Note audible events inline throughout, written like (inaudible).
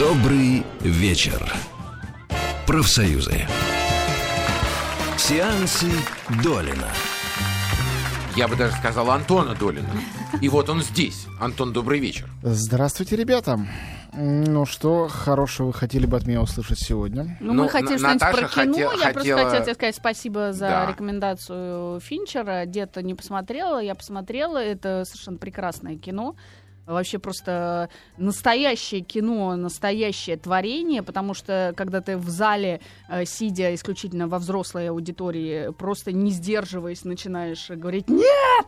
Добрый вечер. Профсоюзы. Сеансы Долина. Я бы даже сказал Антона Долина. И вот он здесь. Антон, добрый вечер. Здравствуйте, ребята. Ну что, хорошего вы хотели бы от меня услышать сегодня? Ну, Ну, мы хотели На- что-нибудь про кино. хотела- я просто хотела- хотела тебе сказать спасибо за Да. рекомендацию Финчера. Где-то не посмотрела, я посмотрела. Это совершенно прекрасное кино. Вообще просто настоящее кино, настоящее творение, потому что когда ты в зале, э, сидя исключительно во взрослой аудитории, просто не сдерживаясь, начинаешь говорить «Нет!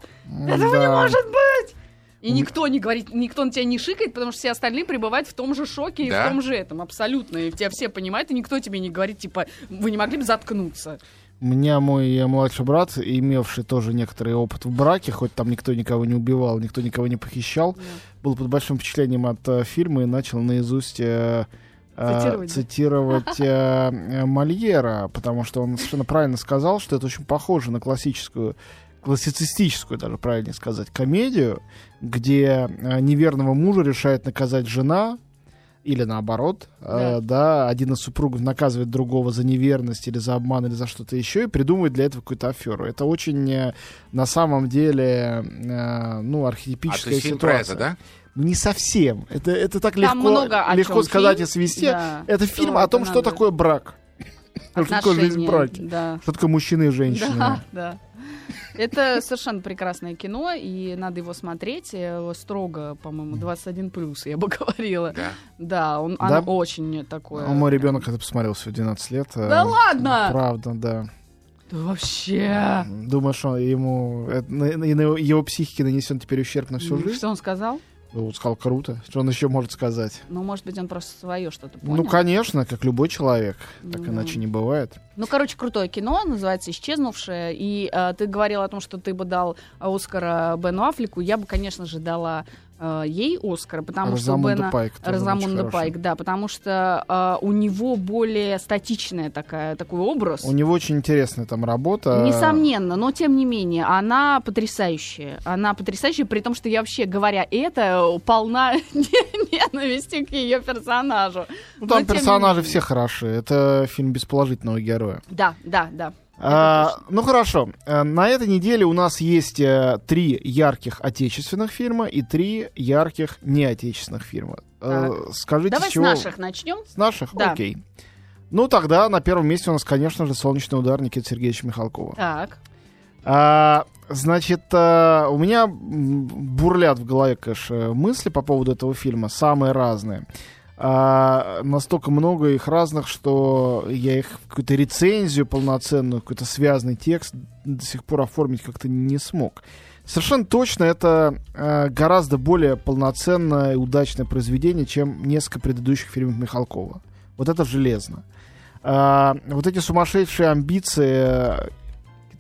Этого не Да. может быть!» И никто не говорит, никто на тебя не шикает, потому что все остальные пребывают в том же шоке и Да? в том же этом, абсолютно. И тебя все понимают, и никто тебе не говорит, типа, вы не могли бы заткнуться. Меня мой младший брат, имевший тоже некоторый опыт в браке, хоть там никто никого не убивал, никто никого не похищал, был под большим впечатлением от э, фильма и начал наизусть э, э, Цитировать, да? цитировать э, э, Мольера, потому что он совершенно правильно сказал, что это очень похоже на классическую классицистическую, даже правильнее сказать, комедию, где э, неверного мужа решает наказать жена, или наоборот, э, да, один из супругов наказывает другого за неверность или за обман или за что-то еще и придумывает для этого какую-то аферу. Это очень э, на самом деле э, ну А архетипическая про ситуация. это, да? Не совсем. Это это так Там легко легко сказать фильм. и свести. Да. Это Что фильм о том, это что надо? такое брак, (laughs) что такое жизнь в браке, Да. что такое мужчина и женщина. Да, да. Это совершенно прекрасное кино, и надо его смотреть э, строго, по-моему, 21 плюс, я бы (laughs) говорила. Да. Да, он, Да? оно очень такое. А мой ребенок это посмотрел всего 12 лет. э, Да ладно? Правда, да. Да вообще. Думаю, что ему это- на- на- и на его психике нанесен теперь ущерб на всю жизнь. Что он сказал? Ну, Он сказал круто. Что он еще может сказать? Ну, может быть, он просто свое что-то понял. Ну, конечно, как любой человек. Так Ну. иначе не бывает. Ну, короче, крутое кино, называется «Исчезнувшее». И э, ты говорил о том, что ты бы дал Оскара Бену Аффлеку. Я бы, конечно же, дала э, ей Оскара, потому что Розамунда Бена... Пайк Розамунда. Пайк, да, потому что э, у него более статичная такая, такой образ. У него очень интересная там работа. Несомненно, но тем не менее, она потрясающая. Она потрясающая, при том, что я вообще, говоря это, полна (laughs) ненависти к ее персонажу. Ну, там Но персонажи все хороши. Это фильм без положительного героя. Да, да, да. А, ну хорошо. Э, На этой неделе у нас есть э, три ярких отечественных фильма и три ярких неотечественных фильма. Э, Скажите, Давай с с чего? наших начнем. С наших? Да. Окей. Ну тогда на первом месте у нас, конечно же, «Солнечный удар» Никиты Сергеевича Михалкова. Так. А, значит, а, у меня бурлят в голове, конечно, мысли по поводу этого фильма, самые разные. А, настолько много их разных, что я их какую-то рецензию полноценную, какой-то связанный текст до сих пор оформить как-то не смог. Совершенно точно это а, гораздо более полноценное и удачное произведение, чем несколько предыдущих фильмов Михалкова. Вот это железно. А, вот эти сумасшедшие амбиции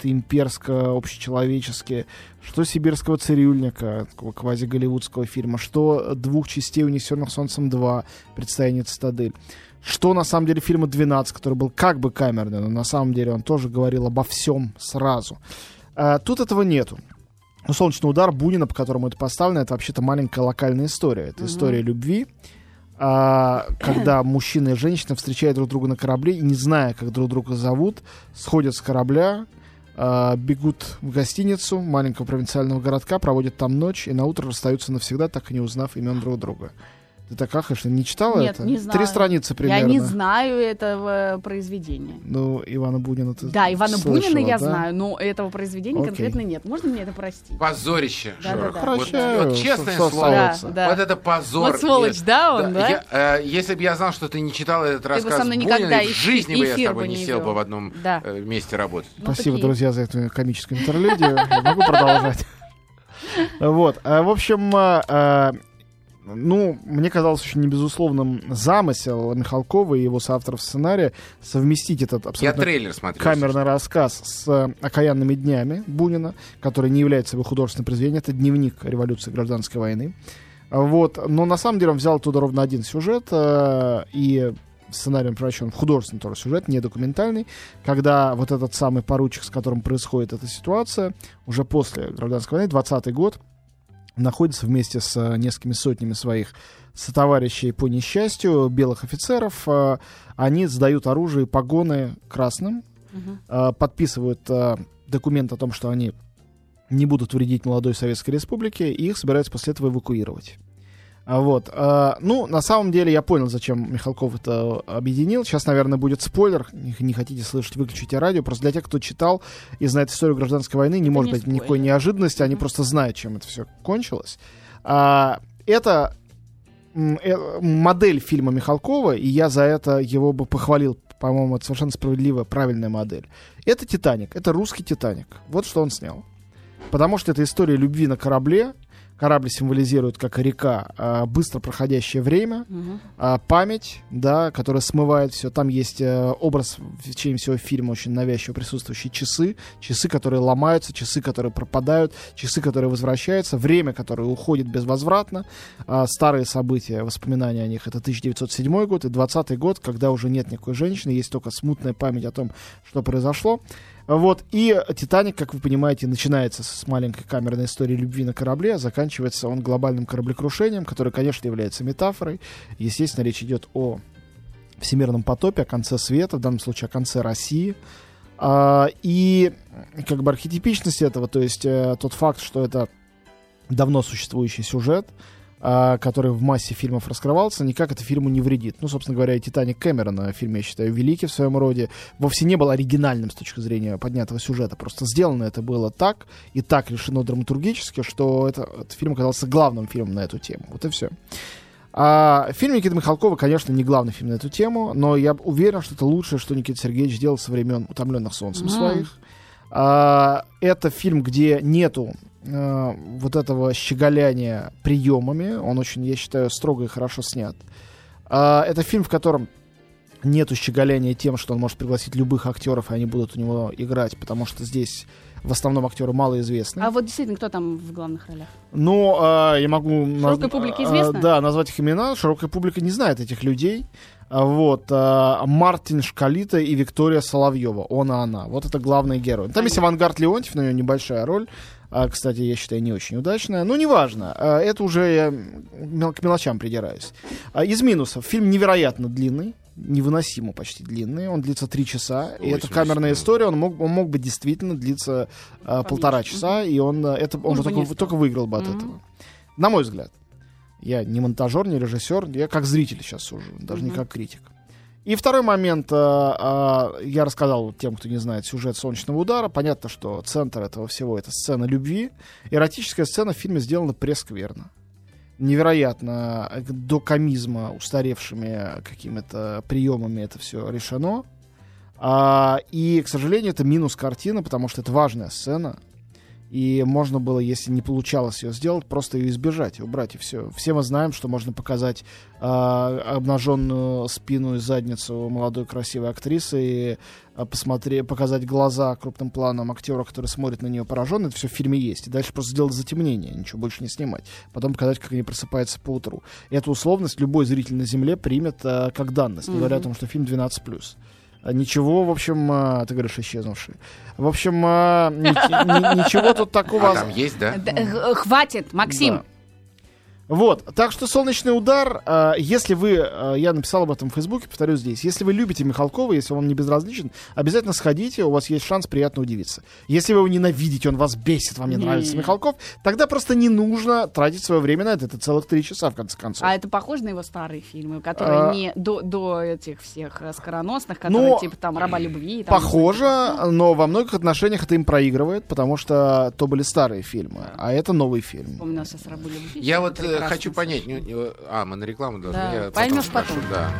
какие-то имперско-общечеловеческие, что сибирского цирюльника, квази-голливудского фильма, что двух частей «Унесенных солнцем 2», «Предстояние цитадель», что на самом деле фильма «12», который был как бы камерный, но на самом деле он тоже говорил обо всем сразу. А, тут этого нету. Ну, «Солнечный удар» Бунина, по которому это поставлено, это вообще-то маленькая локальная история. Это история любви, а, когда мужчина и женщина встречают друг друга на корабле и, не зная, как друг друга зовут, сходят с корабля, бегут в гостиницу маленького провинциального городка, проводят там ночь и на утро расстаются навсегда, так и не узнав имен друг друга. Ты так ахаешь, не читала Нет, это? не знаю. Три страницы примерно. Я не знаю этого произведения. Ну, Ивана Бунина ты Да, Ивана слышала, Бунина я да? знаю, но этого произведения Окей. конкретно нет. Можно мне это простить? Позорище. Да, да, да. Вот, Прощаю, вот честное что- что слово. Да, да. Вот это позор. Вот сволочь, Нет. да, он, да? Я, э, если бы я знал, что ты не читал этот Ты бы рассказ со мной Бунина, никогда в жизни бы я с тобой бы не не сел бы в одном Да. э, месте работать. Ну, Спасибо, такие. друзья, за эту комическую интерлюдию. Могу продолжать. (laughs) Вот. а, В общем, а, а, ну, мне казалось очень небезусловным замысел Михалкова и его соавторов сценария совместить этот Я абсолютно трейлер смотрел. камерный рассказ с э, «Окаянными днями» Бунина, который не является его художественным произведением. Это дневник революции гражданской войны. Вот. Но на самом деле он взял оттуда ровно один сюжет э, и сценарием превращен в художественный тоже сюжет, не документальный, когда вот этот самый поручик, с которым происходит эта ситуация, уже после гражданской войны, 20-й год, находится вместе с э, несколькими сотнями своих сотоварищей по несчастью, белых офицеров. Э, Они сдают оружие и погоны красным, э, подписывают документ о том, что они не будут вредить молодой Советской Республике, и их собираются после этого эвакуировать. А Вот. э, Ну, на самом деле, я понял, зачем Михалков это объединил. Сейчас, наверное, будет спойлер. Не, хотите слышать, выключите радио. Просто для тех, кто читал и знает историю гражданской войны, не Это может не быть никакой спойлер. неожиданности. Они Мгм. просто знают, чем это все кончилось. А, Это э, модель фильма Михалкова, и я за это его бы похвалил. По-моему, это совершенно справедливая, правильная модель. Это «Титаник», это русский «Титаник». Вот что он снял. Потому что это история любви на корабле. Корабль символизирует, как река, а, быстро проходящее время, а, память, да, которая смывает все. Там есть э, образ в течение всего фильма очень навязчиво присутствующие часы, часы, которые ломаются, часы, которые пропадают, часы, которые возвращаются, время, которое уходит безвозвратно. А, старые события, воспоминания о них, это 1907 год и 20 год, когда уже нет никакой женщины, есть только смутная память о том, что произошло. Вот, и «Титаник», как вы понимаете, начинается с маленькой камерной истории любви на корабле, а заканчивается он глобальным кораблекрушением, которое, конечно, является метафорой. Естественно, речь идет о всемирном потопе, о конце света, в данном случае о конце России. А, и как бы архетипичность этого, то есть э, тот факт, что это давно существующий сюжет, который в массе фильмов раскрывался, никак это фильму не вредит. Ну, собственно говоря, и «Титаник» Кэмерона, фильм, я считаю, великий в своем роде, вовсе не был оригинальным с точки зрения поднятого сюжета. Просто сделано это было так и так решено драматургически, что это, этот фильм оказался главным фильмом на эту тему. Вот и все. А, фильм Никиты Михалкова, конечно, не главный фильм на эту тему, но я уверен, что это лучшее, что Никита Сергеевич сделал со времен «Утомленных солнцем» Мгм. своих. А, это фильм, где нету э, вот этого щеголяния приемами. Он очень, я считаю, строго и хорошо снят. А, это фильм, в котором нету щеголяния тем, что он может пригласить любых актеров, и они будут у него играть, потому что здесь в основном актеры малоизвестны. А вот действительно, кто там в главных ролях? Ну, а, я могу... наз- Широкой публике а, известно? да, назвать их имена. Широкая публика не знает этих людей. Вот. а, Мартин Шкалита и Виктория Соловьева. Он и она. Вот это главные герои. Там есть Авангард Леонтьев, но у него небольшая роль. А, кстати, я считаю, не очень удачная. Но неважно. А, это уже я к мелочам придираюсь. А, из минусов. Фильм невероятно длинный. Невыносимо почти длинный. Он длится три часа. И это 80 камерная история. Он мог, он мог бы действительно длиться а, полтора часа. И он, это, он бы только, не только выиграл бы от Мгм. этого. На мой взгляд. Я не монтажер, не режиссер, я как зритель сейчас сужу, даже не Мгм. как критик. И второй момент, а, а, я рассказал тем, кто не знает сюжет «Солнечного удара». Понятно, что центр этого всего — это сцена любви. Эротическая сцена в фильме сделана прескверно. Невероятно э, до комизма устаревшими какими-то приемами это все решено. А, и, к сожалению, это минус картины, потому что это важная сцена. И можно было, если не получалось ее сделать, просто ее избежать, убрать, и все. Все мы знаем, что можно показать а, обнаженную спину и задницу молодой красивой актрисы и а, посмотри, показать глаза крупным планом актера, который смотрит на нее пораженно. Это все в фильме есть. И дальше просто сделать затемнение, ничего больше не снимать. Потом показать, как они просыпаются по утру. Эту условность любой зритель на Земле примет а, как данность, не говоря о том, что фильм 12+. Ничего, в общем, а, ты говоришь, исчезнувший. В общем, а, ни- ни- ничего тут такого... А там есть, да? Э, Хватит, Максим. Вот, так что «Солнечный удар», э, если вы, э, я написал об этом в Фейсбуке, повторю здесь, если вы любите Михалкова, если он не безразличен, обязательно сходите, у вас есть шанс приятно удивиться. Если вы его ненавидите, он вас бесит, вам не Не. нравится Михалков, тогда просто не нужно тратить свое время на это, это целых три часа, в конце концов. А это похоже на его старые фильмы, которые А. не до, до этих всех э, скороносных, которые Ну, типа там раба любви. там, Похоже, но во многих отношениях это им проигрывает, потому что то были старые фильмы, а это новый фильм. Вспоминал сейчас рабу любви. Я вот э, Прекрасно хочу понять, не- не- а, мы на рекламу должны. Да, Я поймёшь спрошу, потом. Да.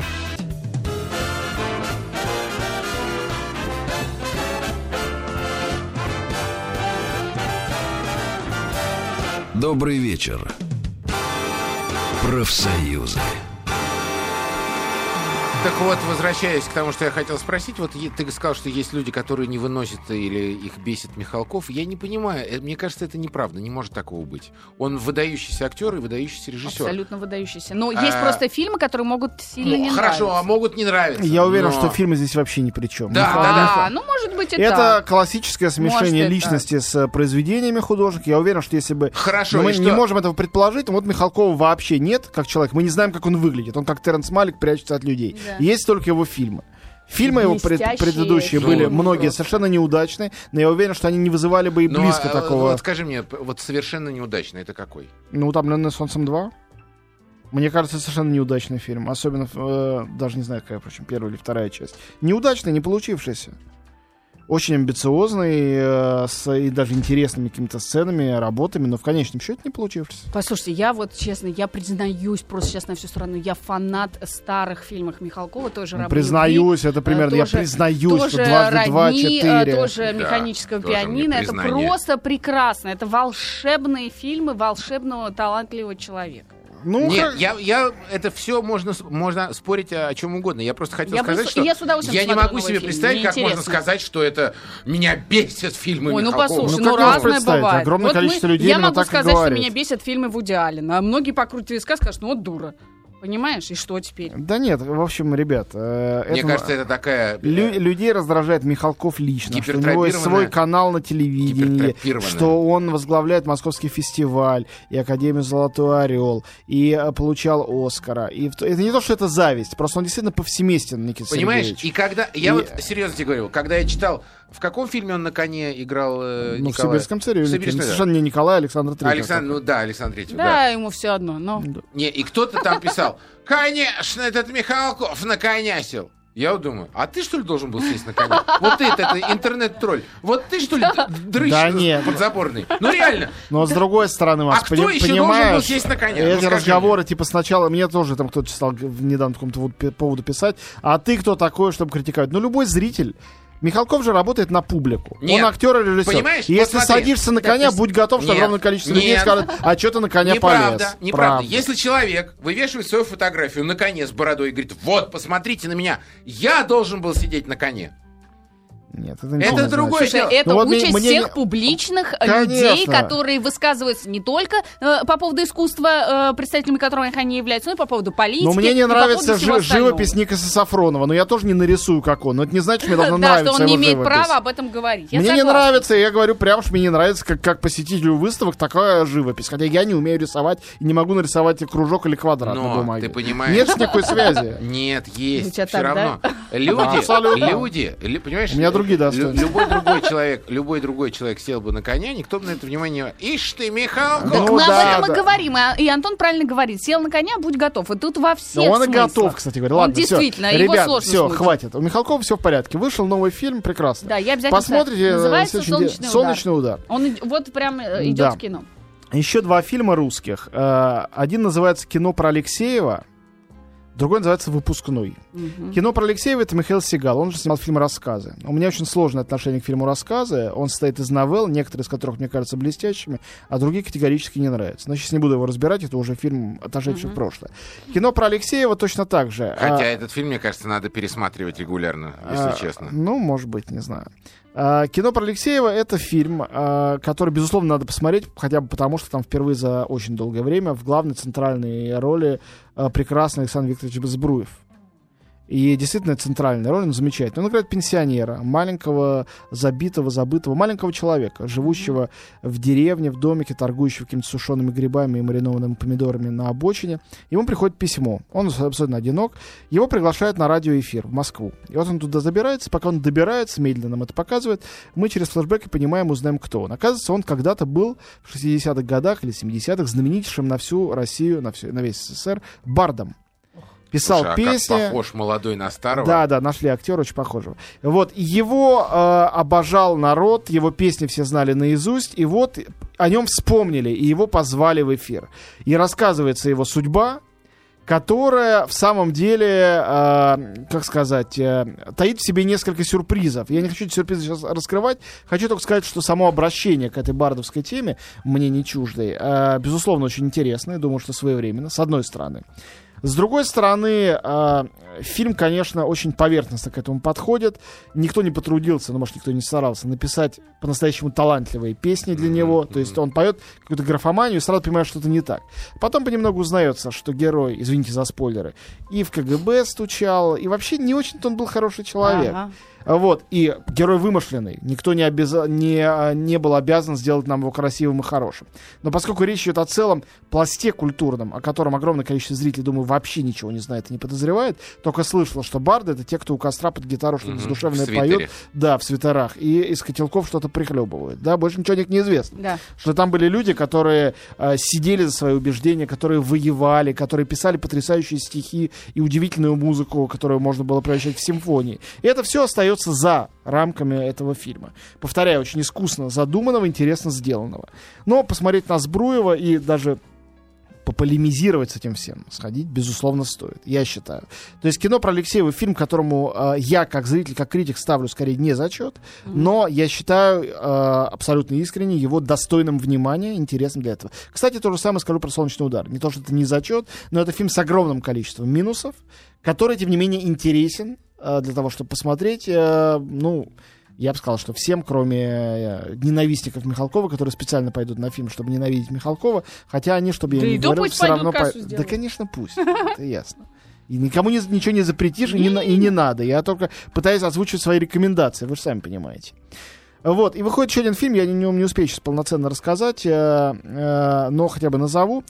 Добрый вечер. Профсоюзы. Так вот, возвращаясь к тому, что я хотел спросить, вот ты сказал, что есть люди, которые не выносят или их бесит Михалков. Я не понимаю, э, мне кажется, это неправда, не может такого быть. Он выдающийся актер и выдающийся режиссер. Абсолютно выдающийся. Но есть А, просто фильмы, которые могут сильно Ну, не хорошо, а нравиться. могут не нравиться. Я уверен, но- что фильмы здесь вообще ни при чем. Да, да, да. А, ну, может быть, и Это так. классическое смешение Может, личности с э, произведениями художника. Я уверен, что если бы Хорошо, но мы и не что? можем этого предположить, вот Михалкова вообще нет как человек. Мы не знаем, как он выглядит. Он как Терренс Малик прячется от людей. Да. Есть только его фильмы. Фильмы его пред- предыдущие фильмы были просто. многие совершенно неудачные, но я уверен, что они не вызывали бы и Ну, близко а, такого. Вот скажи мне, вот совершенно неудачно, это какой? Ну, утомленный солнцем 2. Мне кажется, это совершенно неудачный фильм. Особенно, э, даже не знаю, какая, впрочем, первая или вторая часть. Неудачный, не получившийся. Очень амбициозный, э, с и даже интересными какими-то сценами, работами, но в конечном счете не получившийся. Послушайте, я вот, честно, я признаюсь просто сейчас на всю страну, я фанат старых фильмов Михалкова, тоже «Рабы любви», признаюсь, это примерно, я тоже- признаюсь, тоже что дважды два, родни, э, четыре. тоже Да, механического тоже пианино. Это просто прекрасно. Это волшебные фильмы волшебного талантливого человека. Ну, Нет, как- я, я, это все можно, можно спорить о, чем угодно. Я просто хотел Я сказать, с- что я с удовольствием я не могу себе фильм. представить, Мне как можно интересно. сказать, что это меня бесит фильмы Ой, ну Михалкова. послушай, Ну, ну, можно разное бывает. Огромное Вот количество людей Я могу так сказать, что меня бесят фильмы Вуди Аллена, а многие покрутят виска скажут, ну вот дура. Понимаешь? И что теперь? Да нет, в общем, ребят, э, Мне это- кажется, это такая... э, Лю- людей раздражает Михалков лично, что у него есть свой канал на телевидении, что он возглавляет Московский фестиваль и Академию Золотой Орел, и э, получал Оскара. И это не то, что это зависть, просто он действительно повсеместен, Никита Понимаешь, Сергеевич. и когда... Я И- вот серьезно тебе говорю, когда я читал, в каком фильме он на коне играл э, Ну, в? Сибирском царевне. В «Сибирском», да. Совершенно не Николай, а Александр Третий. Александр, ну да, Александр Третьев, Да, да. ему все одно. Но... Не, и кто-то там писал, конечно, этот Михалков на коня сел. Я вот думаю, а ты что ли должен был сесть на коня? Вот ты, это интернет-тролль. Вот ты что ли дрыщ Да нет. подзаборный? Ну реально. Но с другой стороны, Макс, А кто пони- еще должен был понимаешь, сесть на коня? Ну, Эти скажи разговоры, типа, сначала, мне тоже там кто-то стал недавно по какому-то поводу писать, а ты кто такой, чтобы критиковать? Ну, любой зритель. Михалков же работает на публику. Нет. Он актер и режиссер. Понимаешь, И если вот смотри. садишься на коня, ты- будь готов, что Нет. огромное количество людей Нет. скажет, а что ты на коня Неправда, полез? неправда. Правда. Если человек вывешивает свою фотографию на коне с бородой и говорит, вот, посмотрите на меня, я должен был сидеть на коне. Нет, это, Это не значит. другое Слушай, дело. это Ну вот мне- участь мне всех не- публичных э, Конечно. людей, которые высказываются не только э, по поводу искусства, э, представителями которого они являются, но и по поводу политики. Но мне не нравится жи- живопись Никаса Сафронова, но я тоже не нарисую, как он. Но это не значит, что мне должна (laughs) Да, нравиться что он не имеет живопись. права об этом говорить. Я мне не нравится, я говорю прямо, что мне не нравится, как, как посетителю выставок такая живопись. Хотя я не умею рисовать и не могу нарисовать кружок или квадрат на Но бумаге. ты понимаешь... Нет никакой связи. (laughs) Нет, есть. Все равно. Да, (laughs) Люди, люди, лю- понимаешь? У меня другие достоинства. Любой другой человек, любой другой человек сел бы на коня, никто бы на это внимание не... Ишь ты, Михалков! Ну Мы да, об этом да. и говорим. а- И Антон правильно говорит. Сел на коня, будь готов. И тут во всех Но он и смыслах. готов, кстати говоря. Он Ладно, всё. действительно, его Ребят, сложно все, хватит. У Михалкова все в порядке. Вышел новый фильм, прекрасно. Да, я обязательно... Посмотрите. э, Называется. «Солнечный удар». «Солнечный удар». Он вот прям э, идет Да. в кино. Еще два фильма русских. Э, Один называется «Кино про Алексеева», другой называется «Выпускной». Мгм. Кино про Алексеева — это Михаил Сигал. Он же снимал фильм «Рассказы». У меня очень сложное отношение к фильму «Рассказы». Он состоит из новелл, некоторые из которых мне кажутся блестящими, а другие категорически не нравятся. Но сейчас не буду его разбирать, это уже фильм, отошедший в прошлое. Кино про Алексеева точно так же. Хотя А, этот фильм, мне кажется, надо пересматривать регулярно, если а, честно. Ну, может быть, не знаю. А, Кино про Алексеева — это фильм, а, который, безусловно, надо посмотреть, хотя бы потому, что там впервые за очень долгое время в главной центральной роли а, прекрасный Александр Викторович Безбруев. И действительно центральная роль, он замечательный. Он играет пенсионера, маленького, забитого, забытого, маленького человека, живущего в деревне, в домике, торгующего какими-то сушеными грибами и маринованными помидорами на обочине. Ему приходит письмо. Он абсолютно одинок. Его приглашают на радиоэфир в Москву. И вот он туда забирается. Пока он добирается, медленно нам это показывает, мы через флешбеки понимаем, узнаем, кто он. Оказывается, он когда-то был в 60-х годах или 70-х знаменитейшим на всю Россию, на, всю, на весь СССР бардом. Писал Слушай, а песни. как похож молодой на старого. Да, да, нашли актера очень похожего. Вот, его э, обожал народ, его песни все знали наизусть, и вот о нем вспомнили, и его позвали в эфир. И рассказывается его судьба, которая в самом деле, э, как сказать, э, таит в себе несколько сюрпризов. Я не хочу эти сюрпризы сейчас раскрывать, хочу только сказать, что само обращение к этой бардовской теме мне не чуждой, э, безусловно, очень интересное, думаю, что своевременно, с одной стороны. С другой стороны, э, фильм, конечно, очень поверхностно к этому подходит. Никто не потрудился, ну, может, никто не старался написать по-настоящему талантливые песни для него. То есть он поет какую-то графоманию и сразу понимает, что это не так. Потом понемногу узнается, что герой, извините за спойлеры, и в КГБ стучал, и вообще не очень-то он был хороший человек. Ага. Вот, и герой вымышленный. Никто не, обяза... не, а, не был обязан сделать нам его красивым и хорошим. Но поскольку речь идет о целом пласте культурном, о котором огромное количество зрителей, думаю, вообще ничего не знает и не подозревает, только слышал, что барды — это те, кто у костра под гитару что-то в свитере. поют. Да, в свитерах. И из котелков что-то прихлебывают. Да, больше ничего о них не известно. Да. Что там были люди, которые э, сидели за свои убеждения, которые воевали, которые писали потрясающие стихи и удивительную музыку, которую можно было превращать в симфонии. И это все остается за рамками этого фильма. Повторяю, очень искусно задуманного, интересно сделанного. Но посмотреть на Збруева и даже пополемизировать с этим всем, сходить, безусловно, стоит, я считаю. То есть кино про Алексеева фильм, которому э, я, как зритель, как критик, ставлю скорее не зачет, но я считаю э, абсолютно искренне его достойным внимания, интересным для этого. Кстати, то же самое скажу про «Солнечный удар». Не то, что это не зачет, но это фильм с огромным количеством минусов, который, тем не менее, интересен э, для того, чтобы посмотреть. э, ну, я бы сказал, что всем, кроме э, ненавистников Михалкова, которые специально пойдут на фильм, чтобы ненавидеть Михалкова, хотя они, чтобы Да я не говорил, все равно... кассу Да, конечно, пусть. (laughs) Это ясно. И никому не- ничего не запретишь, и не, и не надо. Я только пытаюсь озвучивать свои рекомендации, вы же сами понимаете. Вот, и выходит еще один фильм, я о нем не успею сейчас полноценно рассказать, э, э, но хотя бы назову.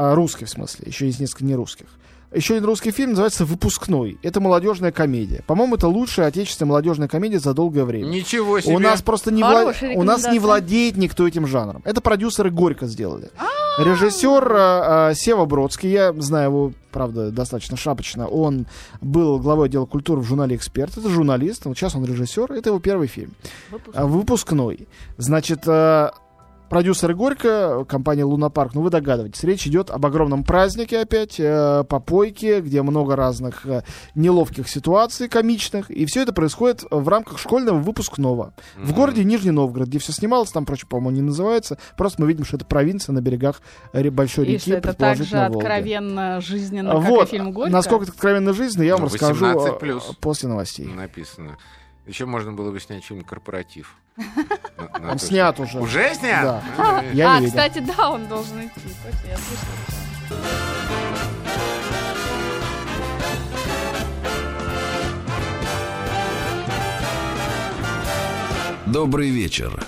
А, русский, в смысле, еще есть несколько нерусских. Еще один русский фильм называется «Выпускной». Это молодежная комедия. По-моему, это лучшая отечественная молодежная комедия за долгое время. Ничего себе. У нас просто не, вла- у нас не владеет никто этим жанром. Это продюсеры Горько сделали. А! Режиссер э, э, Сева Бродский, я знаю его, правда, достаточно шапочно. Он был главой отдела культуры в журнале «Эксперт». Это журналист, вот сейчас он режиссер. Это его первый фильм. Выпуск. А, Выпускной. Значит, э, продюсеры Горько, компания Лунапарк, ну вы догадываетесь, речь идет об огромном празднике опять, э, попойке, где много разных э, неловких ситуаций комичных, и все это происходит в рамках школьного выпускного. В городе Нижний Новгород, где все снималось, там, прочее, по-моему, не называется, просто мы видим, что это провинция на берегах ре- большой И реки, что это так же предположительно, Волги. откровенно жизненно, как Вот, и фильм «Горько». насколько это откровенно жизненно, я вам Ну, расскажу э, 18+. после новостей. Написано. Еще можно было бы снять что-нибудь корпоратив. Он снят уже. Уже снят? Да. А, Я а, кстати, да, он должен идти. Точно, я слышала. Добрый вечер.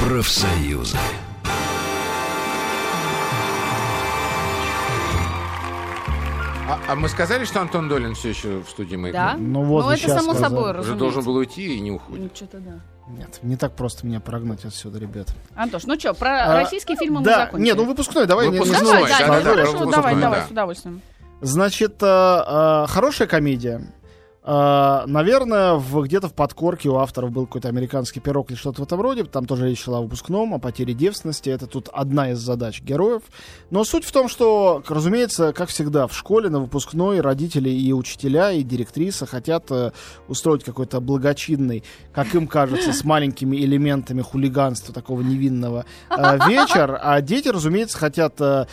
Профсоюзы. А, а мы сказали, что Антон Долин все еще в студии «Маяка»? Да? Ну вот Ну, это само сказали. собой, Уже разумеется. должен был уйти и не уходит. Ну, что-то да. Нет, не так просто меня прогнать отсюда, ребят. Антош, ну что, про А, российские фильмы мы да, закончили. нет, ну выпускной, давай. не- не Выпускной, Давай, да, да, да, да, хорошо, давай, выпускной, давай, да. с удовольствием. Значит, э, э, хорошая комедия. Э, наверное, в, где-то в подкорке у авторов был какой-то американский пирог или что-то в этом роде. Там тоже речь шла о выпускном, о потере девственности. Это тут одна из задач героев. Но суть в том, что, разумеется, как всегда, в школе на выпускной родители и учителя, и директриса хотят э, устроить какой-то благочинный, как им кажется, с маленькими элементами хулиганства такого невинного э, вечер. А дети, разумеется, хотят э,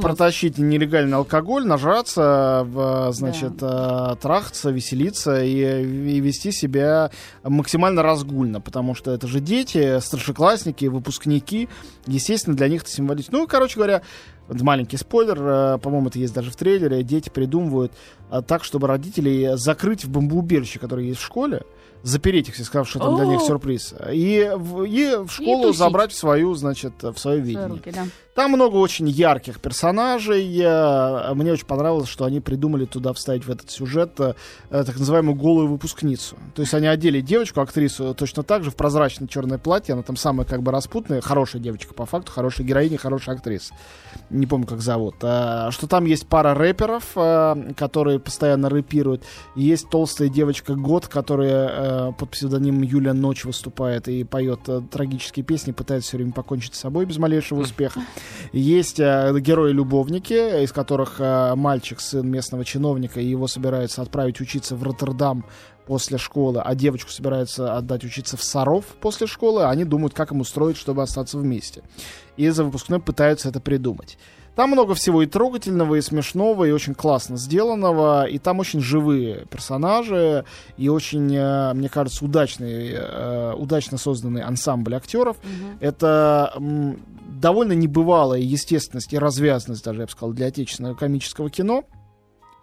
протащить нелегальный алкоголь, нажраться, значит, трахаться, веселиться и, и вести себя максимально разгульно, потому что это же дети, старшеклассники, выпускники, естественно, для них это символично. Ну, и, короче говоря, маленький спойлер, э, по-моему, это есть даже в трейлере, дети придумывают э, так, чтобы родителей закрыть в бомбоубежище, которое есть в школе, запереть их, сказав, что там для них сюрприз, и в, и в школу тусить. забрать в свою, значит, в свое видение. руки, да. Там много очень ярких персонажей. Мне очень понравилось, что они придумали туда вставить в этот сюжет э, э, так называемую голую выпускницу. То есть они одели девочку, актрису, точно так же в прозрачное черное платье. Она там самая как бы распутная, хорошая девочка по факту, хорошая героиня, хорошая актриса. Не помню, как зовут. А, Что там есть пара рэперов, э, которые постоянно рэпируют. Есть толстая девочка Год, которая под псевдонимом Юлия Ночь выступает и поет трагические песни, пытается все время покончить с собой без малейшего успеха. Есть э, герои-любовники, из которых э, мальчик, сын местного чиновника, и его собираются отправить учиться в Роттердам после школы, а девочку собираются отдать учиться в Саров после школы, они думают, как им устроить, чтобы остаться вместе. И за выпускной пытаются это придумать. Там много всего и трогательного, и смешного, и очень классно сделанного, и там очень живые персонажи, и очень, э, мне кажется, удачный, э, удачно созданный ансамбль актеров. Это м, довольно небывалая естественность и развязность, даже я бы сказал, для отечественного комического кино.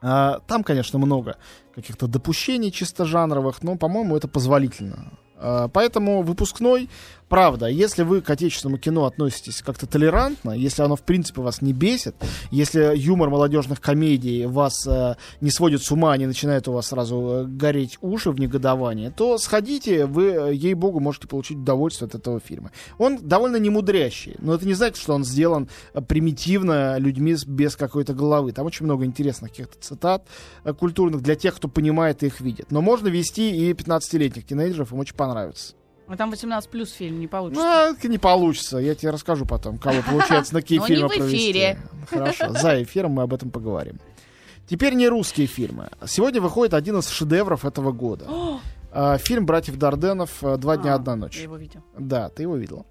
А, Там, конечно, много каких-то допущений чисто жанровых, но, по-моему, это позволительно. А, Поэтому выпускной, правда, если вы к отечественному кино относитесь как-то толерантно, если оно в принципе вас не бесит, если юмор молодежных комедий вас э, не сводит с ума, не начинает у вас сразу э, гореть уши в негодовании, то сходите, вы, э, ей-богу, можете получить удовольствие от этого фильма. Он довольно немудрящий, но это не значит, что он сделан э, примитивно людьми без какой-то головы. Там очень много интересных каких-то цитат культурных для тех, кто понимает и их видит. Но можно вести и 15-летних тинейджеров, им очень понравится. А там 18 плюс фильм не получится. Ну, это не получится. Я тебе расскажу потом, кого получается на какие фильмы провести. Хорошо, за эфиром мы об этом поговорим. Теперь не русские фильмы. Сегодня выходит один из шедевров этого года. (gasps) А, Фильм «Братьев Дарденов. Два дня, А, одна Я ночь». его видел. Да, ты его видела.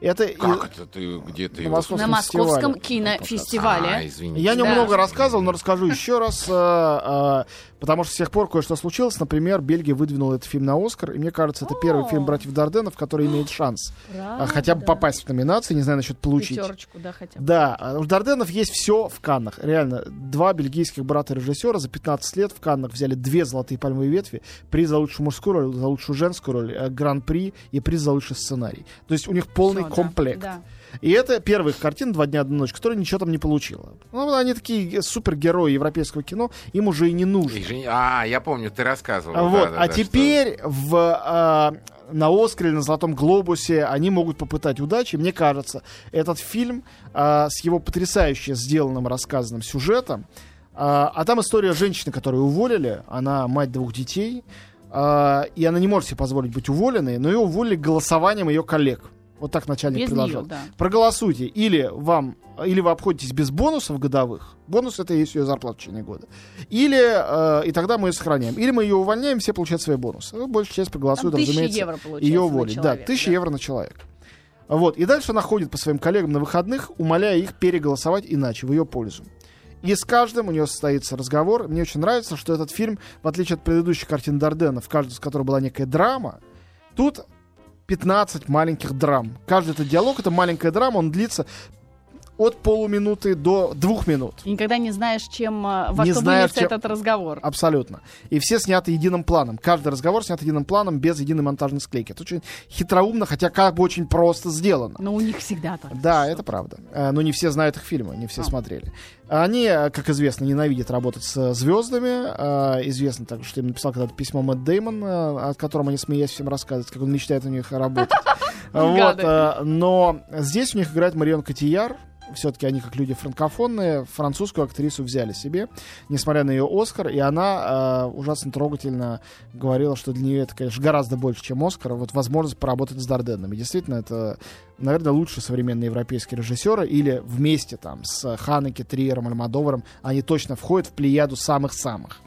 Это и- Как это ты? Где ты на? Московском, На Московском фестивале. А, кинофестивале. извините. Я о нем Да. много рассказывал, но расскажу еще раз, э, э, потому что с тех пор кое-что случилось. Например, Бельгия выдвинула этот фильм на Оскар, и мне кажется, это первый фильм «Братьев Дарденов», который имеет шанс Правда? хотя бы попасть в номинации, не знаю насчет получить. Пятерочку, да, хотя бы. Да, у Дарденов есть все в Каннах. Реально, два бельгийских брата-режиссера за 15 лет в Каннах взяли две золотые пальмовые ветви, приз за лучшую мужскую роль, за лучшую женскую роль, э, гран-при и приз за лучший сценарий. То есть у них полный Да, комплект. да. И это первая их картина «Два дня, одна ночь», которая ничего там не получила. Ну, они такие супергерои европейского кино, им уже и не нужно. Же А, я помню, ты рассказывал. А Вот, да-да-да, а что- теперь в, а, на Оскаре, на Золотом Глобусе они могут попытать удачи. Мне кажется, этот фильм а, с его потрясающе сделанным, рассказанным сюжетом, а, а там история женщины, которую уволили, она мать двух детей, а, и она не может себе позволить быть уволенной, но ее уволили голосованием ее коллег. Вот так начальник Без предложил. нее, да. Проголосуйте. Или вам, или вы обходитесь без бонусов годовых. Бонус это и есть ее зарплата в течение года. Или, э, и тогда мы ее сохраняем. Или мы ее увольняем, все получают свои бонусы. Ну, большая часть Там проголосует, тысяча разумеется, евро ее уволить. Да, тысяча да. евро на человека. Вот. И дальше она ходит по своим коллегам на выходных, умоляя их переголосовать иначе, в ее пользу. И с каждым у нее состоится разговор. Мне очень нравится, что этот фильм, в отличие от предыдущих картин Дардена, в каждой из которых была некая драма, тут 15 маленьких драм. Каждый этот диалог — это маленькая драма, он длится от полуминуты до двух минут. И никогда не знаешь, чем, э, во Не что знаешь, чем- этот разговор. Абсолютно. И все сняты единым планом. Каждый разговор снят единым планом, без единой монтажной склейки. Это очень хитроумно, хотя как бы очень просто сделано. Но у них всегда так. Да, это правда. Э, Но не все знают их фильмы, не все А. смотрели. Они, э, как известно, ненавидят работать с звездами. Известно также, что им написал когда-то письмо Мэтт Деймон, от которого они, смеясь, всем рассказывают, как он мечтает у них работать. (laughs) Вот, Но здесь у них играет Марион Котияр. Все-таки они, как люди франкофонные, французскую актрису взяли себе, несмотря на ее Оскар, и она э, ужасно трогательно говорила, что для нее это, конечно, гораздо больше, чем Оскар, вот возможность поработать с Дарденами. Действительно, это, наверное, лучшие современные европейские режиссеры, или вместе там с Ханеке, Триером, Альмадоваром, они точно входят в плеяду самых-самых.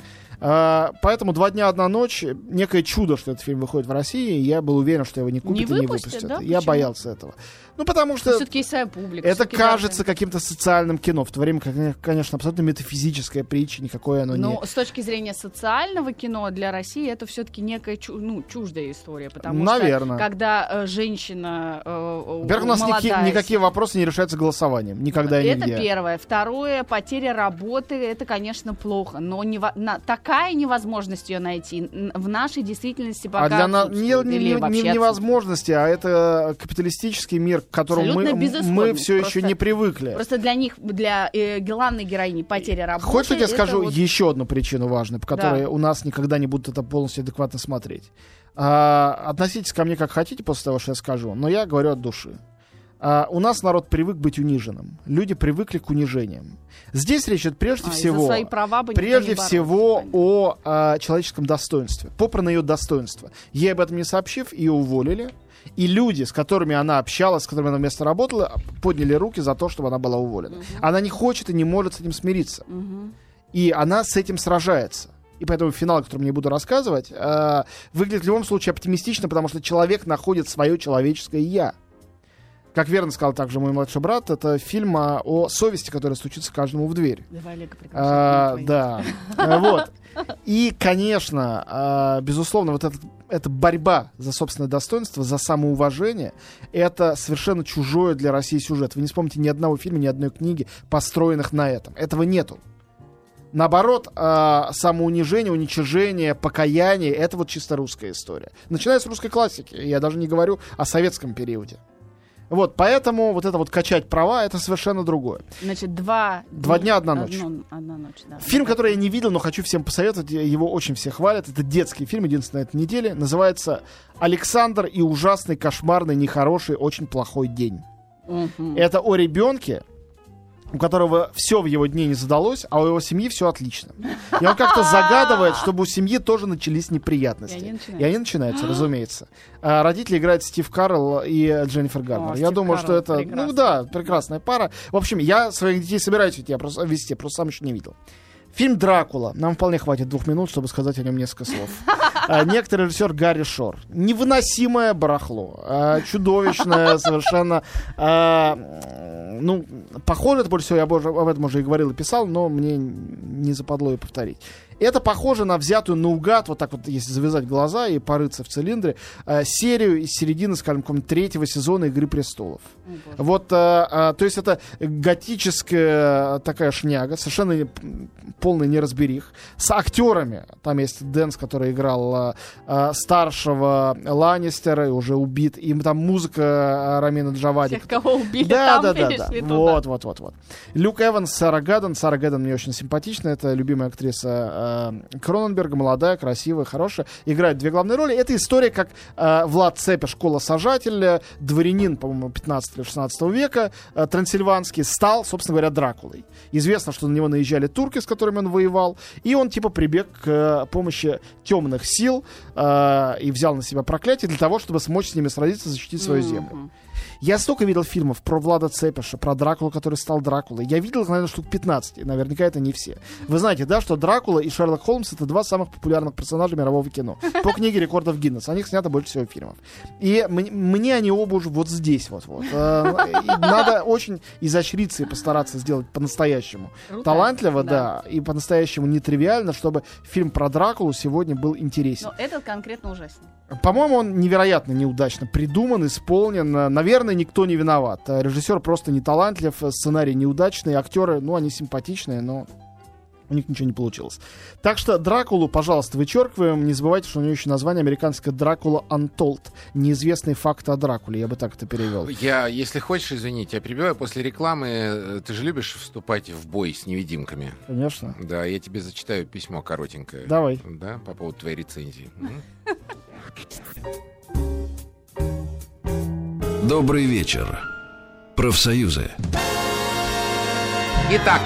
А, Поэтому «Два дня, одна ночь» — некое чудо, что этот фильм выходит в России, и я был уверен, что его не купят и не выпустят, выпустят. да? Я Почему? боялся этого. Ну, потому что Все-таки своя публика. это кажется даже- каким-то социальным кино, в то время как, конечно, абсолютно метафизическая притча, никакое оно Но не... с точки зрения социального кино для России это все-таки некая чу- ну, чуждая история, потому Наверно. что когда э, женщина э, Во-первых, у нас молодая, никакие вопросы не решаются голосованием. Никогда и это нигде. первое. Второе, потеря работы, это, конечно, плохо, но нево- на- такая невозможность ее найти в нашей действительности пока А для нас не, не- не невозможности, а это капиталистический мир, к которому мы, мы все еще Просто- не привыкли. Просто для них, для э, главной героини потеря работы... Хочешь, я тебе скажу вот- еще одну причину важную, по которой Да. у нас никогда не будут это полностью адекватно смотреть? А, относитесь ко мне как хотите после того, что я скажу, но я говорю от души. А, у нас народ привык быть униженным. Люди привыкли к унижениям. Здесь речь идет прежде А, всего... свои права бы Прежде всего о а, человеческом достоинстве. Попра на ее достоинство. Ей об этом не сообщив, ее уволили. И люди, с которыми она общалась, с которыми она вместо работала, подняли руки за то, чтобы она была уволена. Она не хочет и не может с этим смириться. Мгм. И она с этим сражается. и поэтому финал, о котором не буду рассказывать, э, выглядит в любом случае оптимистично, потому что человек находит свое человеческое «я». Как верно сказал также мой младший брат, это фильм о, о совести, которая стучится каждому в дверь. Давай, Олега, А, да. А, Вот. И, конечно, а, безусловно, вот этот- эта борьба за собственное достоинство, за самоуважение, это совершенно чужое для России сюжет. Вы не вспомните ни одного фильма, ни одной книги, построенных на этом. Этого нету. Наоборот, а, самоунижение, уничижение, покаяние — это вот чисто русская история. Начиная с русской классики. Я даже не говорю о советском периоде. Вот, поэтому вот это вот качать права — это совершенно другое. Значит, два... Два дня, одна ночь. Одно- одна ночь, да. Фильм, который я не видел, но хочу всем посоветовать, его очень все хвалят. Это детский фильм, единственный на этой неделе. Называется «Александр и ужасный, кошмарный, нехороший, очень плохой день». Мгм. Это о ребенке, у которого все в его дне не задалось, а у его семьи все отлично. И он как-то загадывает, (laughs) чтобы у семьи тоже начались неприятности. И они начинаются. И они начинаются, разумеется. А родители играют Стив Карл и Дженнифер Гарнер. О, я Стив думаю, Карл, что это, прекрасно. ну да, прекрасная пара. В общем, я своих детей собираюсь я просто, вести, просто сам еще не видел. Фильм «Дракула». Нам вполне хватит двух минут, чтобы сказать о нем несколько слов. (laughs) А, Некоторый режиссер Гарри Шор. Невыносимое барахло. А, Чудовищное совершенно. а, Ну, похоже, это больше всего, я об этом уже и говорил и писал, но мне не западло и повторить. Это похоже на взятую наугад, вот так вот, если завязать глаза и порыться в цилиндре, э, серию из середины, скажем, какого-нибудь третьего сезона «Игры престолов». О, боже. Вот, э, э, то есть это готическая такая шняга, совершенно полный неразберих, с актерами. Там есть Дэнс, который играл э, э, старшего Ланнистера и уже убит. И там музыка э, Рамина Джавади. Тех, кого убили, Да, там да, да, да. туда. Вот, вот, вот, вот. Люк Эванс, Сара Гадден. Сара Гадден мне очень симпатична. Это любимая актриса э, Кроненберга, молодая, красивая, хорошая. Играет две главные роли. Это история, как э, Влад Цепя, школа-сажатель, дворянин, по-моему, 15 или 16 века, э, трансильванский, стал, собственно говоря, Дракулой. Известно, что на него наезжали турки, с которыми он воевал, и он типа прибег к э, помощи темных сил э, и взял на себя проклятие для того, чтобы смочь с ними сразиться, защитить свою землю. Я столько видел фильмов про Влада Цепиша, про Дракулу, который стал Дракулой. Я видел их, наверное, штук 15, и наверняка это не все. Вы знаете, да, что Дракула и Шерлок Холмс — это два самых популярных персонажа мирового кино. (laughs) По книге рекордов Гиннесса. О них снято больше всего фильмов. И мне они оба уже вот здесь вот-вот. Э, и Надо очень изощриться и постараться сделать по-настоящему. Круто. Талантливо, да, и по-настоящему нетривиально, чтобы фильм про Дракулу сегодня был интересен. Но этот конкретно ужасный. По-моему, он невероятно неудачно придуман, исполнен. Э, Наверное, никто не виноват. Э, Режиссер просто не талантлив, сценарий неудачный, актеры, ну, они симпатичные, но у них ничего не получилось. Так что Дракулу, пожалуйста, вычеркиваем. Не забывайте, что у нее еще название американское Дракула Untold. Неизвестные факты о Дракуле, я бы так это перевел. Я, если хочешь, извините, я перебиваю. После рекламы э, ты же любишь вступать в бой с невидимками. Конечно. Да, я тебе зачитаю письмо коротенькое. Давай. Да, по поводу твоей рецензии. (laughs) Добрый вечер. Профсоюзы. Итак,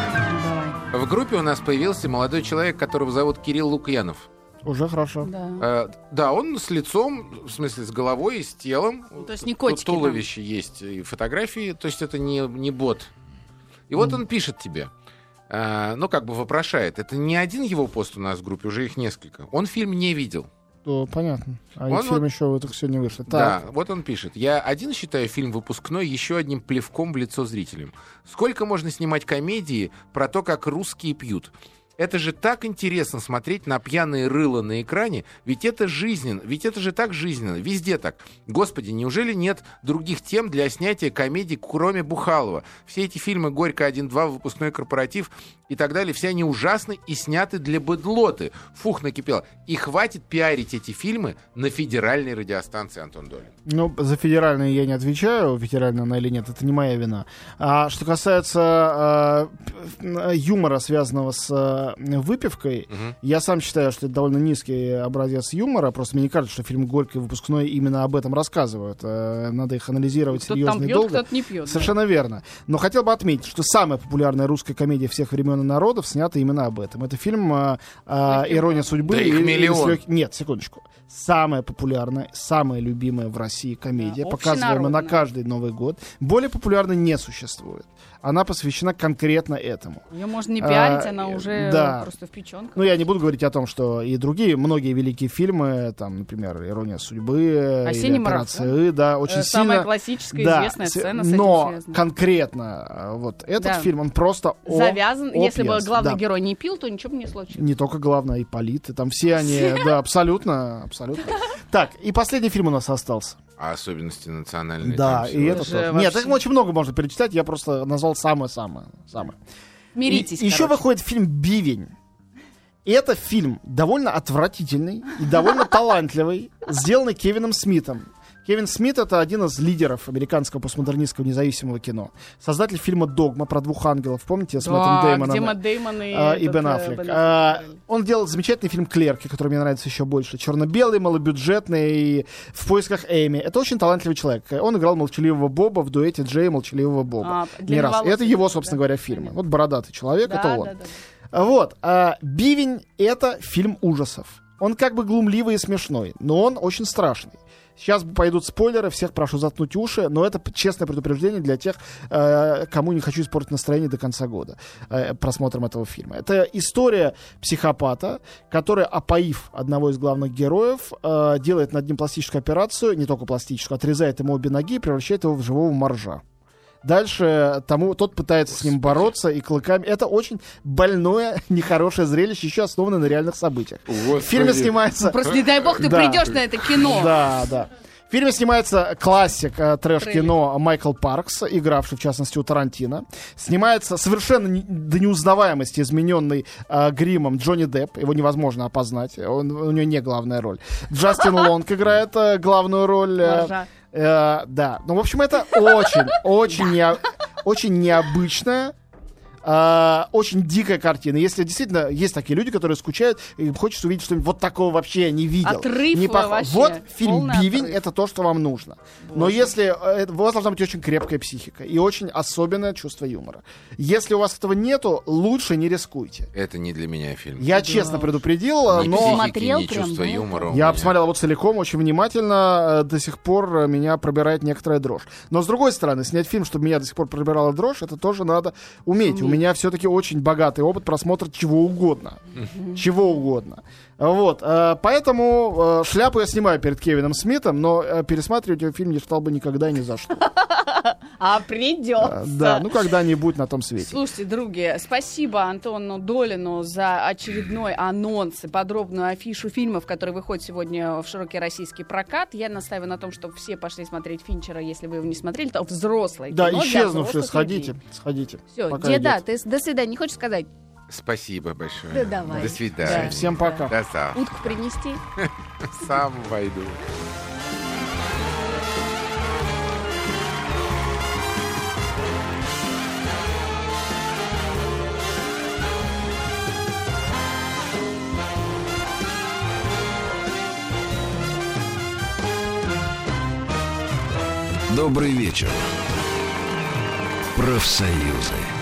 в группе у нас появился молодой человек, которого зовут Кирилл Лукьянов. Уже хорошо. Да. Э, да, он с лицом, в смысле, с головой и с телом. Ну, то есть не котики там. Туловище есть и фотографии, то есть это не, не бот. И вот он пишет тебе, э, ну, как бы вопрошает. Это не один его пост у нас в группе, уже их несколько. Он фильм не видел. То, понятно. А Он фильм вот- еще вот только сегодня вышел. Да, Так. вот он пишет. Я один считаю фильм выпускной еще одним плевком в лицо зрителям. Сколько можно снимать комедии про то, как русские пьют? Это же так интересно смотреть на пьяные рыла на экране, ведь это жизненно, ведь это же так жизненно, везде так. Господи, неужели нет других тем для снятия комедий, кроме Бухалова? Все эти фильмы «Горько 1-2», «Выпускной корпоратив» и так далее, все они ужасны и сняты для быдлоты. Фух, накипело. И хватит пиарить эти фильмы на федеральной радиостанции Антон Долин. Ну, за федеральные я не отвечаю, федеральная она или нет, это не моя вина. А что касается п- юмора, связанного с э, выпивкой, Мгм. я сам считаю, что это довольно низкий образец юмора, просто мне не кажется, что фильм «Горький» выпускной именно об этом рассказывают. Э, Надо их анализировать серьезно там и долго. кто-то не пьет. Совершенно верно. Но хотел бы отметить, что самая популярная русская комедия всех времен и народов снята именно об этом. Это фильм э, э, «Ирония судьбы». Да их миллион. лёг- Нет, секундочку. Самая популярная, самая любимая в России комедия, Да, показываемая на каждый Новый год. Более популярной не существует. Она посвящена конкретно этому. Ее можно не пиарить, А, она э, уже Да. просто в печенках. Ну, я не буду говорить о том, что и другие, многие великие фильмы, там, например, «Ирония судьбы», «Осенний или морозь», «Операция И», да, очень Э, сильно... Самая классическая да, известная сцена с этим Но связана. конкретно э, вот этот Да. фильм, он просто о- Завязан. о Если бы пьянстве, главный да. герой не пил, то ничего бы не случилось. Не только главное, и Полит, и там все они, (laughs) да, абсолютно, абсолютно. Так, и последний фильм у нас остался. А особенности национальные. Да, и это же тоже. вообще- Нет, так очень много можно перечитать, я просто назвал самое-самое. самое. Миритесь, И- Еще выходит фильм «Бивень». И это фильм довольно отвратительный и довольно (laughs) талантливый, сделанный Кевином Смитом. Кевин Смит — это один из лидеров американского постмодернистского независимого кино. Создатель фильма «Догма» про двух ангелов. Помните, с Мэттом Да, Дэймоном? где Мэтт Дэймон и, А, и Бен э, Аффлек. Бен А. Он делал замечательный фильм «Клерки», который мне нравится еще больше. Черно-белый, малобюджетный, и в поисках Эми. Это очень талантливый человек. Он играл молчаливого Боба в дуэте Джей и молчаливого Боба. А, Не раз. длинноволосый, Это его, собственно да. говоря, фильм. Вот бородатый человек, Да, это он. да, да. Вот. А, «Бивень» — это фильм ужасов. Он как бы глумливый и смешной, но он очень страшный. Сейчас пойдут спойлеры, всех прошу заткнуть уши, но это честное предупреждение для тех, э, кому не хочу испортить настроение до конца года э, просмотром этого фильма. Это история психопата, который, опоив одного из главных героев, э, делает над ним пластическую операцию, не только пластическую, отрезает ему обе ноги и превращает его в живого моржа. Дальше тому, тот пытается с ним бороться и клыками. Это очень больное, нехорошее зрелище, еще основанное на реальных событиях. В фильме Господи. снимается... Просто не дай бог ты (laughs) Да. придешь на это кино. Да, да. В фильме снимается классик э, трэш-кино Майкл Паркс, игравший, в частности, у Тарантино. Снимается совершенно не- до неузнаваемости измененный э, гримом Джонни Депп. Его невозможно опознать. Он, у него не главная роль. Джастин (laughs) Лонг играет э, главную роль. э. Э, да. Ну, в общем, это очень, очень, нео- очень необычная а, очень дикая картина. Если действительно есть такие люди, которые скучают и хочется увидеть что-нибудь вот такого вообще я не видел. Отрыв не пох- вообще. Вот фильм Полный «Бивень» это то, что вам нужно. Но если... э, У вас должна быть очень крепкая психика и очень особенное чувство юмора. Если у вас этого нету, лучше не рискуйте. Это не для меня фильм. Я честно предупредил, Ни но... психики, Смотрел ни прям, чувства да? юмора. Я посмотрел его целиком очень внимательно. э, До сих пор э, меня пробирает некоторая дрожь. Но с другой стороны, снять фильм, чтобы меня до сих пор пробирала дрожь, это тоже надо уметь. У меня все-таки очень богатый опыт просмотра чего угодно. Чего угодно. Вот. э, Поэтому э, шляпу я снимаю перед Кевином Смитом, но э, пересматривать его фильм не стал бы никогда и ни за что. (laughs) А придется. Да, ну когда-нибудь на том свете. Слушайте, други, спасибо Антону Долину за очередной анонс и подробную афишу фильмов, которые выходят сегодня в широкий российский прокат. Я настаиваю на том, чтобы все пошли смотреть Финчера, если вы его не смотрели. Это взрослое Да, взрослых сходите, сходите. Все, деда, ты до свидания. Не хочешь сказать? Спасибо большое. Да давай. До свидания. Да. Всем пока. До завтра. Утку принести? (laughs) Сам войду. Добрый вечер. Профсоюзы.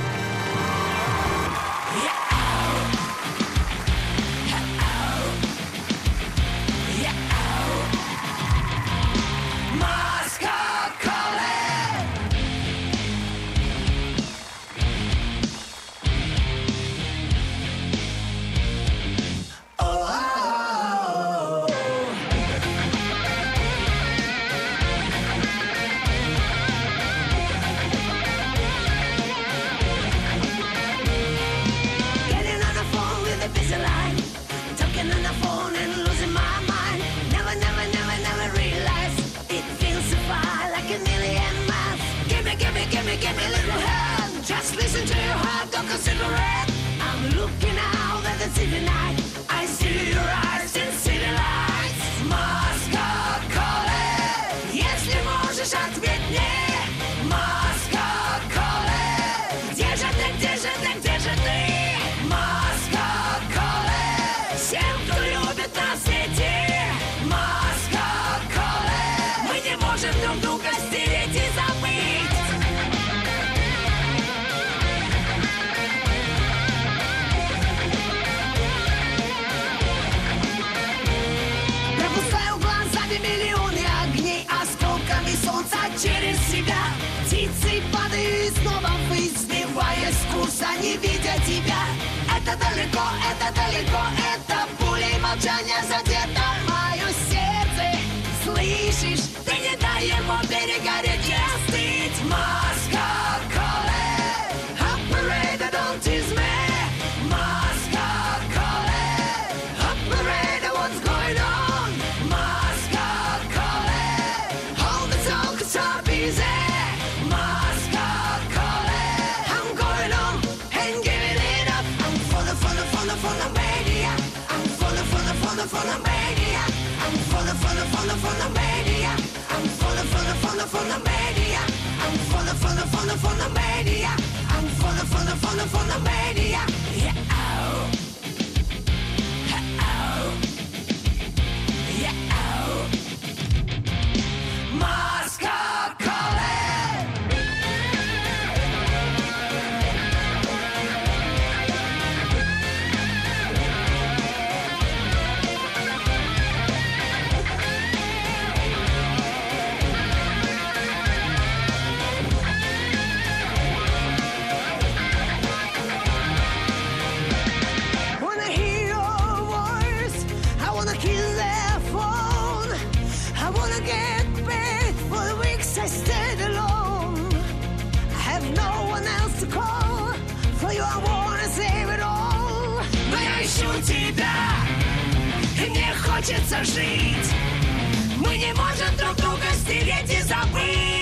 для тебя Это далеко, это далеко, это пули молчания задето Мое сердце, слышишь? Ты не дай ему перегореть я остыть Москва I'm full of, full of, full of, full of mania. I'm full of, full of, full of, full of mania. учиться жить. Мы не можем друг друга стереть и забыть.